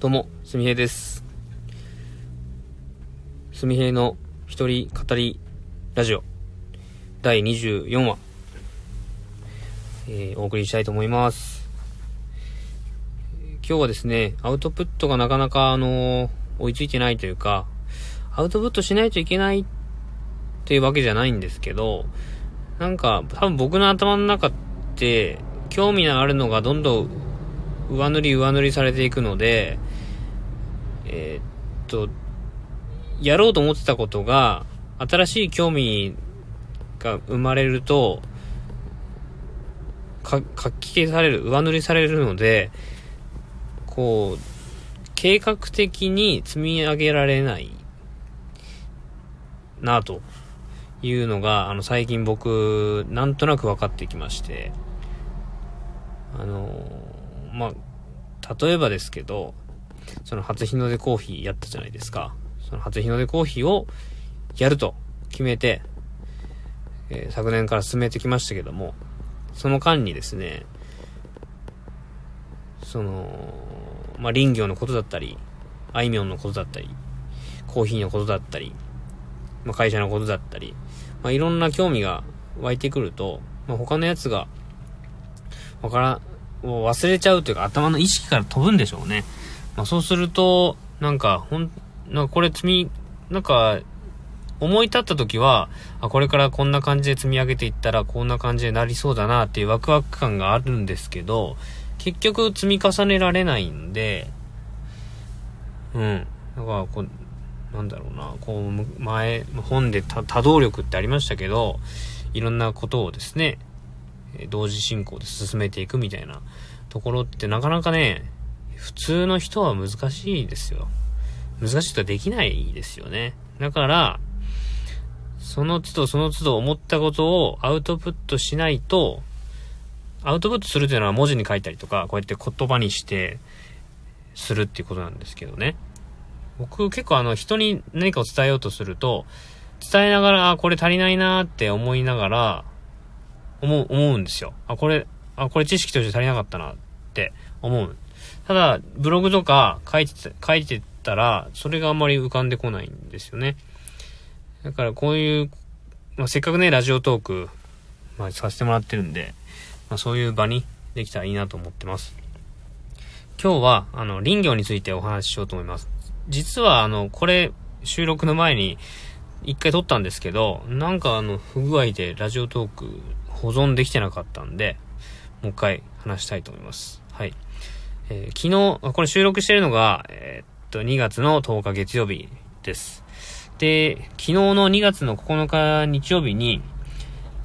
どうも、すみへいです。すみへいの一人語りラジオ第24話、えーお送りしたいと思います。今日はですね、アウトプットがなかなかあのー追いついてないというか、アウトプットしないといけないっていうわけじゃないんですけど、なんか多分僕の頭の中って興味のあるのがどんどん上塗り上塗りされていくので、えーっと、やろうと思ってたことが、新しい興味が生まれると、か、書き消される、上塗りされるので、こう、計画的に積み上げられないなというのが、あの、最近僕、なんとなく分かってきまして、あの、まあ、例えばですけど、その初日の出コーヒーやったじゃないですか。その初日の出コーヒーをやると決めて、えー昨年から進めてきましたけども、その間にですね、その、まあ、林業のことだったり、あいみょんのことだったり、コーヒーのことだったり、まあ、会社のことだったり、まあ、いろんな興味が湧いてくると、まあ、他のやつが、わから、もう忘れちゃうというか頭の意識から飛ぶんでしょうね。まあ、そうすると、なんか、ほん、なんかこれ積み、なんか、思い立った時は、あ、これからこんな感じで積み上げていったらこんな感じになりそうだなっていうワクワク感があるんですけど、結局積み重ねられないんで、うん。だから、こう、なんだろうな、こう、前、本で多動力ってありましたけど、いろんなことをですね、同時進行で進めていくみたいなところってなかなかね、普通の人は難しいですよ。難しいとはできないですよね。だから、その都度その都度思ったことをアウトプットしないと、アウトプットするというのは文字に書いたりとか、こうやって言葉にして、するっていうことなんですけどね。僕結構あの人に何かを伝えようとすると、伝えながら、あ、これ足りないなって思いながら、思う、思うんですよ。あ、これ、あ、これ知識として足りなかったなって思う。ただ、ブログとか書いて、書いてたら、それがあんまり浮かんでこないんですよね。だからこういう、まあ、せっかくね、ラジオトーク、まあ、させてもらってるんで、まあ、そういう場にできたらいいなと思ってます。今日は、あの、林業についてお話ししようと思います。実は、あの、これ、収録の前に、一回撮ったんですけど、なんかあの、不具合でラジオトーク保存できてなかったんで、もう一回話したいと思います。はい。えー昨日、これ収録してるのが、えーっと、2月の10日月曜日です。で、昨日の2月の9日日曜日に、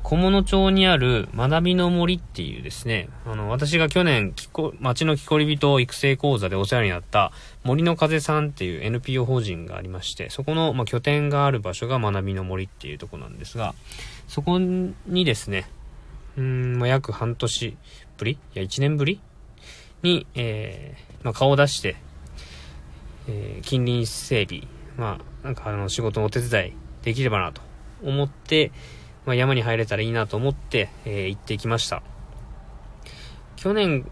小物町にある学びの森っていうですね、あの、私が去年、町の木こり人育成講座でお世話になった森の風さんっていう NPO 法人がありまして、そこの、まあ、拠点がある場所が学びの森っていうとこなんですが、そこにですね、うん、まあ、約半年ぶりいや、1年ぶりに、えー、まあ、顔を出して、えー近隣整備、まあ、なんかあの、仕事のお手伝いできればなと思って、まあ、山に入れたらいいなと思って、えー行ってきました。去年、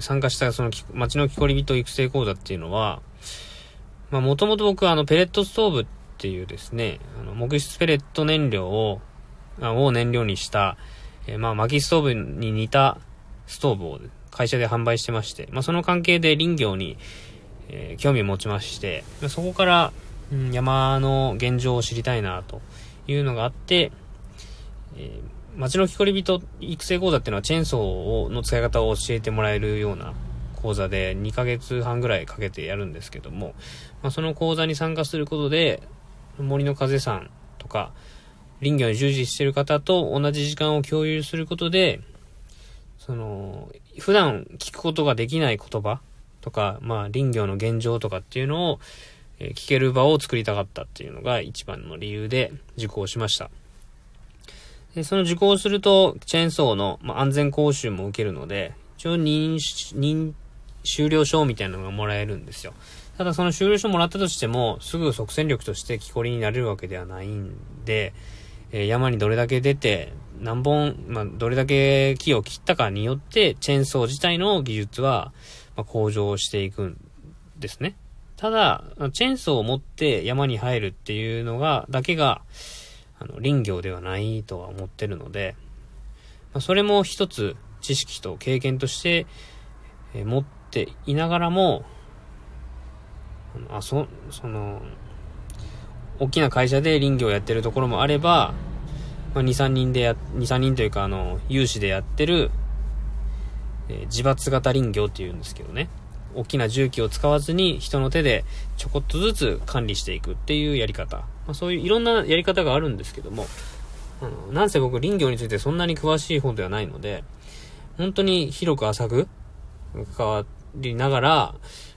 参加したその町の木こり人育成講座っていうのは、まあ、もともと僕はあの、ペレットストーブっていうですね、あの、木質ペレット燃料を、を燃料にした、えーまあ、薪ストーブに似たストーブを会社で販売してまして、まあ、その関係で林業に、えー興味を持ちまして、まそこから、うん山の現状を知りたいなというのがあって、えー町の木こり人育成講座っていうのはチェーンソーをの使い方を教えてもらえるような講座で2ヶ月半ぐらいかけてやるんですけども、まあ、その講座に参加することで森の風さんとか林業に従事している方と同じ時間を共有することでその普段聞くことができない言葉とか、まあ、林業の現状とかっていうのを、え聞ける場を作りたかったっていうのが一番の理由で受講しました。でその受講すると、チェーンソーの、ま、安全講習も受けるので、一応認、認、修了証みたいなのがもらえるんですよ。ただその修了証もらったとしても、すぐ即戦力として木こりになれるわけではないんで、え山にどれだけ出て、何本、まあ、どれだけ木を切ったかによって、チェーンソー自体の技術は、ま、向上していくんですね。ただ、チェーンソーを持って山に入るっていうのが、だけが、あの、林業ではないとは思ってるので、ま、それも一つ知識と経験として、え、持っていながらも、あ、そ、その、大きな会社で林業をやってるところもあれば、まあ、2、3人でや、2、3人というか、あの、有志でやってる、えー、自伐型林業っていうんですけどね。大きな重機を使わずに人の手でちょこっとずつ管理していくっていうやり方。まあ、そういういろんなやり方があるんですけども、あの、なんせ僕林業についてそんなに詳しい方ではないので、本当に広く浅く関わりながら、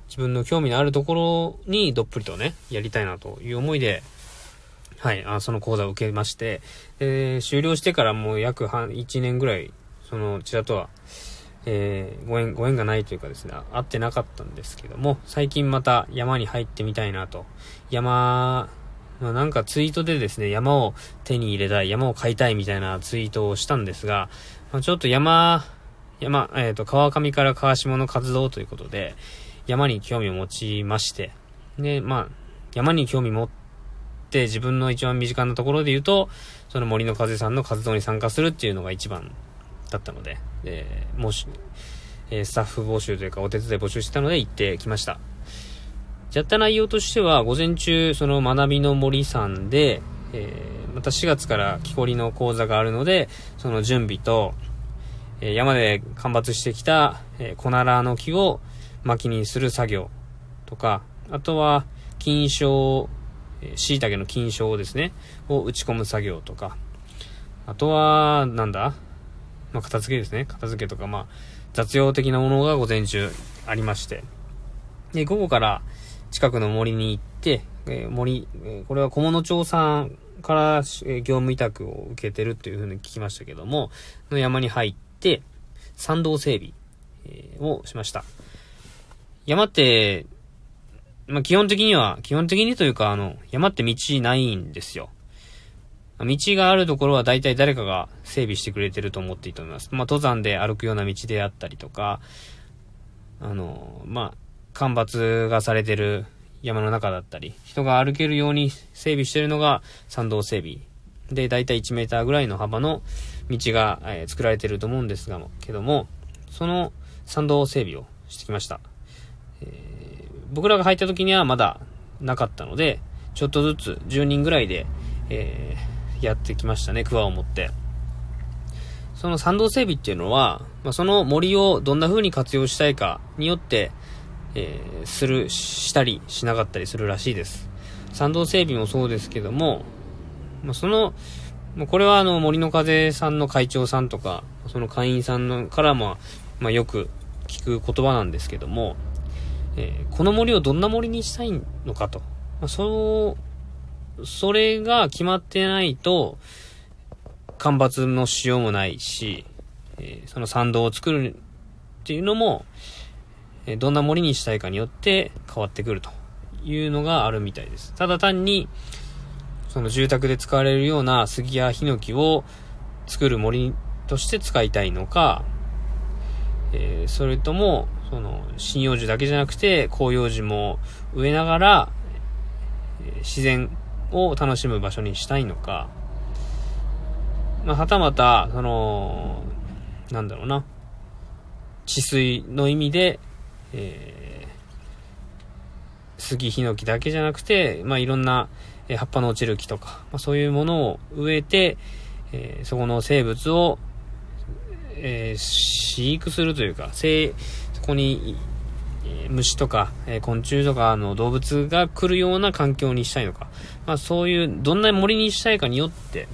自分の興味のあるところにどっぷりとね、やりたいなという思いで、はい、あその講座を受けまして、で、終了してからもう約半、1年ぐらい、その、千田とは、えー、ご縁、ご縁がないというかですね、会ってなかったんですけども、最近また山に入ってみたいなと。山、まあ、なんかツイートでですね、山を手に入れたい、山を買いたいみたいなツイートをしたんですが、まあ、ちょっと山、山、えっ、ー、と、川上から川下の活動ということで、山に興味を持ちまして、で、まあ、山に興味持って自分の一番身近なところで言うと、その森の風さんの活動に参加するっていうのが一番だったので、え、もし、えー、スタッフ募集というかお手伝い募集してたので行ってきました。やった内容としては、午前中、その学びの森さんで、えー、また4月から木こりの講座があるので、その準備と、えー、山で間伐してきた、えー、コナラの木を薪にする作業とか、あとは、金賞、えー、椎茸の金賞ですね、を打ち込む作業とか、あとは、なんだ？まあ、片付けですね。片付けとか、まあ、雑用的なものが午前中ありまして。で、午後から近くの森に行って、えー、森、え、これは小物町さんから、え、業務委託を受けてるっていうふうに聞きましたけども、の山に入って、山道整備、をしました。山って、まあ、基本的には、基本的にというか、あの、山って道ないんですよ。道があるところは大体誰かが整備してくれてると思っていいと思います。まあ、登山で歩くような道であったりとか、あの、まあ、干ばつがされてる山の中だったり、人が歩けるように整備してるのが山道整備。で、大体1メーターぐらいの幅の道が、えー、作られてると思うんですが、けども、その山道整備をしてきました。えー、僕らが入った時にはまだなかったので、ちょっとずつ10人ぐらいで、えーやってきましたね、クワを持って。その山道整備っていうのは、まあ、その森をどんな風に活用したいかによって、えー、する、したりしなかったりするらしいです。山道整備もそうですけども、まあ、その、これはあの森の風さんの会長さんとか、その会員さんのからも、まあ、よく聞く言葉なんですけども、えー、この森をどんな森にしたいのかと。まあ、そうそれが決まってないと、干ばつのしようもないし、えー、その参道を作るっていうのも、えー、どんな森にしたいかによって変わってくるというのがあるみたいです。ただ単に、その住宅で使われるような杉やヒノキを作る森として使いたいのか、えー、それとも、その、針葉樹だけじゃなくて、広葉樹も植えながら、自然を楽しむ場所にしたいのか、まあ、はたまた、その、なんだろうな、治水の意味で、えー、杉、ヒノキだけじゃなくて、まあ、いろんな、え葉っぱの落ちる木とか、まあ、そういうものを植えて、えー、そこの生物を、えー、飼育するというか、そこに虫とか、え昆虫とかの動物が来るような環境にしたいのか、まあそういう、どんな森にしたいかによって、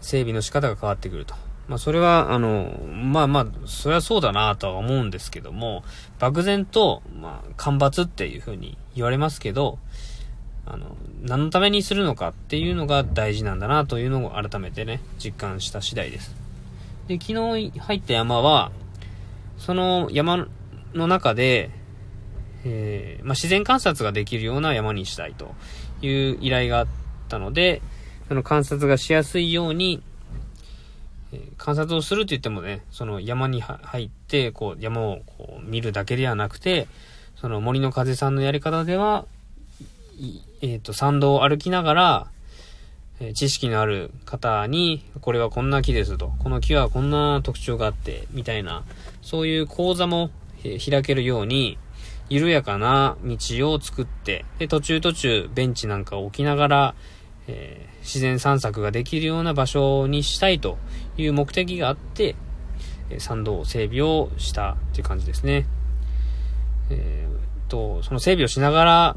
整備の仕方が変わってくると。まあそれは、あの、まあまあ、それはそうだなとは思うんですけども、漠然と、まあ、干ばつっていうふうに言われますけど、あの、何のためにするのかっていうのが大事なんだなというのを改めてね、実感した次第です。で、昨日入った山は、その山の中で、えー、まあ、自然観察ができるような山にしたいという依頼があったので、その観察がしやすいように、えー、観察をすると言ってもね、その山に入って、こう、山をこう見るだけではなくて、その森の風さんのやり方では、えっ、ー、と、参道を歩きながら、え知識のある方に、これはこんな木ですと、この木はこんな特徴があって、みたいな、そういう講座も開けるように、緩やかな道を作って、で、途中途中ベンチなんかを置きながら、えー、自然散策ができるような場所にしたいという目的があって、参道整備をしたっていう感じですね。えー、と、その整備をしながら、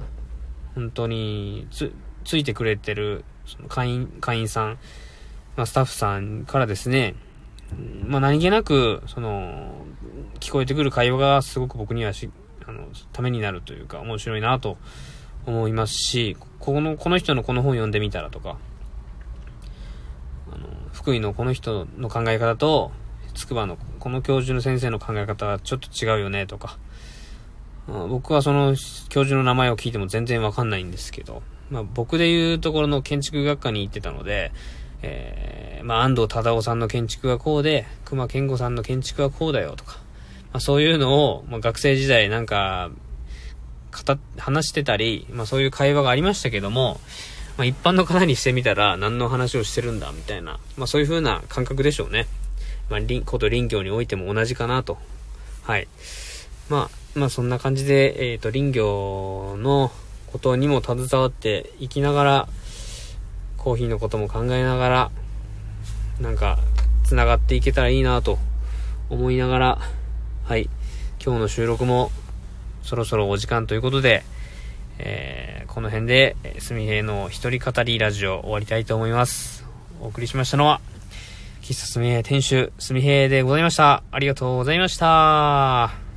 本当につ、ついてくれてる、その会員、会員さん、まあ、スタッフさんからですね、まあ、何気なく、その、聞こえてくる会話がすごく僕にはし、あの、ためになるというか、面白いなと思いますし、この、この人のこの本読んでみたらとか、あの、福井のこの人の考え方と、筑波のこの教授の先生の考え方はちょっと違うよねとか、僕はその教授の名前を聞いても全然わかんないんですけど、まあ僕で言うところの建築学科に行ってたので、えー、まあ安藤忠夫さんの建築がこうで、熊健吾さんの建築はこうだよとか、まあそういうのを、まあ、学生時代なんか、語話してたり、まあそういう会話がありましたけども、まあ一般の方にしてみたら何の話をしてるんだみたいな、まあそういう風な感覚でしょうね。まあ、こと林業においても同じかなと。はい。まあ、まあそんな感じで、えっ、ー、と、林業のことにも携わっていきながら、コーヒーのことも考えながら、なんか、繋がっていけたらいいなと思いながら、はい。今日の収録もそろそろお時間ということで、えー、この辺で、すみへいの一人語りラジオ終わりたいと思います。お送りしましたのは、喫茶すみへい店主、すみへいでございました。ありがとうございました。